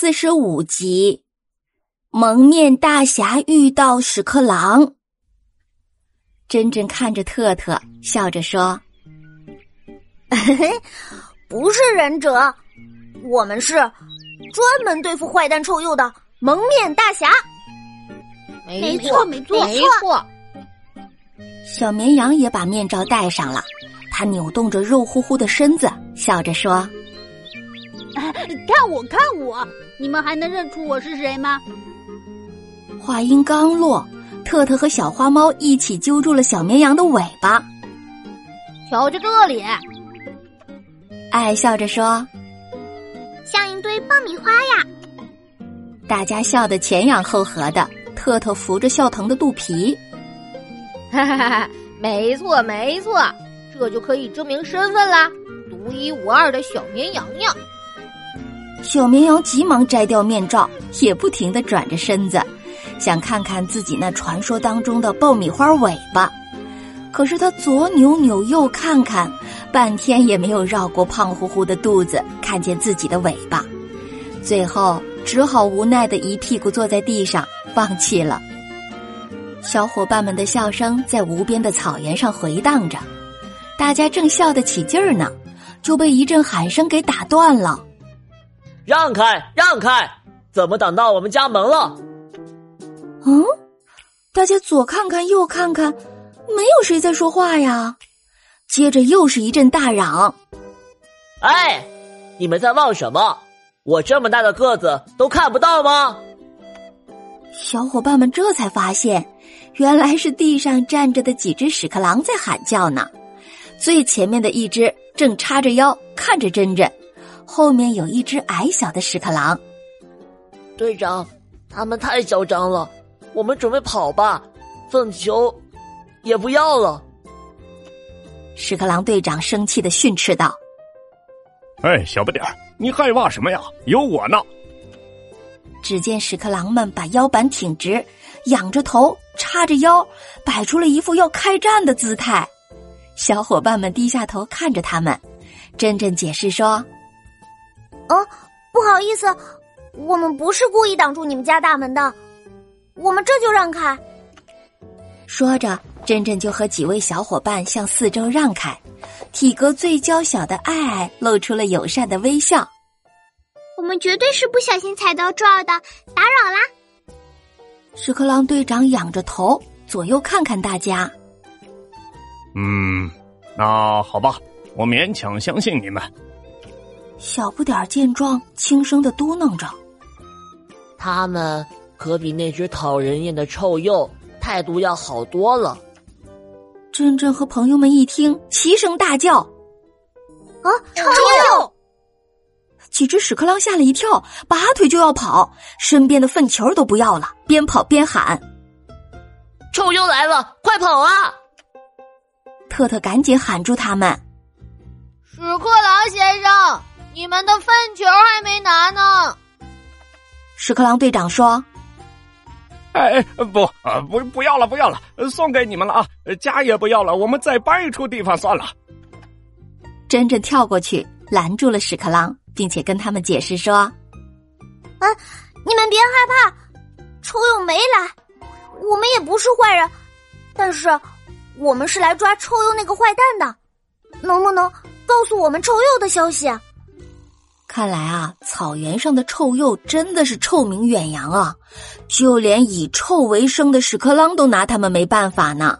四十五集，蒙面大侠遇到屎壳郎。珍珍看着特特，笑着说：“ 不是忍者，我们是专门对付坏蛋臭鼬的蒙面大侠。”没错，没错，没错。小绵羊也把面罩戴上了，他扭动着肉乎乎的身子，笑着说。看我，看我！你们还能认出我是谁吗？话音刚落，特特和小花猫一起揪住了小绵羊的尾巴。瞧着这里，爱笑着说：“像一堆爆米花呀！”大家笑得前仰后合的。特特扶着笑疼的肚皮，哈哈哈哈！没错，没错，这就可以证明身份啦，独一无二的小绵羊羊。小绵羊急忙摘掉面罩，也不停的转着身子，想看看自己那传说当中的爆米花尾巴。可是他左扭扭，右看看，半天也没有绕过胖乎乎的肚子，看见自己的尾巴。最后只好无奈的一屁股坐在地上，放弃了。小伙伴们的笑声在无边的草原上回荡着，大家正笑得起劲儿呢，就被一阵喊声给打断了。让开，让开！怎么挡到我们家门了？嗯，大家左看看，右看看，没有谁在说话呀。接着又是一阵大嚷：“哎，你们在望什么？我这么大的个子都看不到吗？”小伙伴们这才发现，原来是地上站着的几只屎壳郎在喊叫呢。最前面的一只正叉着腰看着珍珍。后面有一只矮小的屎壳郎，队长，他们太嚣张了，我们准备跑吧，粪球也不要了。屎壳郎队长生气的训斥道：“哎，小不点儿，你害怕什么呀？有我呢！”只见屎壳郎们把腰板挺直，仰着头，叉着腰，摆出了一副要开战的姿态。小伙伴们低下头看着他们，珍珍解释说。哦，不好意思，我们不是故意挡住你们家大门的，我们这就让开。说着，珍珍就和几位小伙伴向四周让开。体格最娇小的爱爱露出了友善的微笑。我们绝对是不小心踩到这儿的，打扰啦。屎壳郎队长仰着头，左右看看大家。嗯，那好吧，我勉强相信你们。小不点儿见状，轻声的嘟囔着：“他们可比那只讨人厌的臭鼬态度要好多了。”珍珍和朋友们一听，齐声大叫：“啊，臭鼬！”几只屎壳郎吓了一跳，拔腿就要跑，身边的粪球都不要了，边跑边喊：“臭鼬来了，快跑啊！”特特赶紧喊住他们：“屎壳郎先生。”你们的粪球还没拿呢，屎壳郎队长说：“哎，不啊，不不要了，不要了，送给你们了啊！家也不要了，我们再搬一处地方算了。”珍珍跳过去拦住了屎壳郎，并且跟他们解释说：“啊，你们别害怕，臭鼬没来，我们也不是坏人，但是我们是来抓臭鼬那个坏蛋的，能不能告诉我们臭鼬的消息？”看来啊，草原上的臭鼬真的是臭名远扬啊！就连以臭为生的屎壳郎都拿他们没办法呢。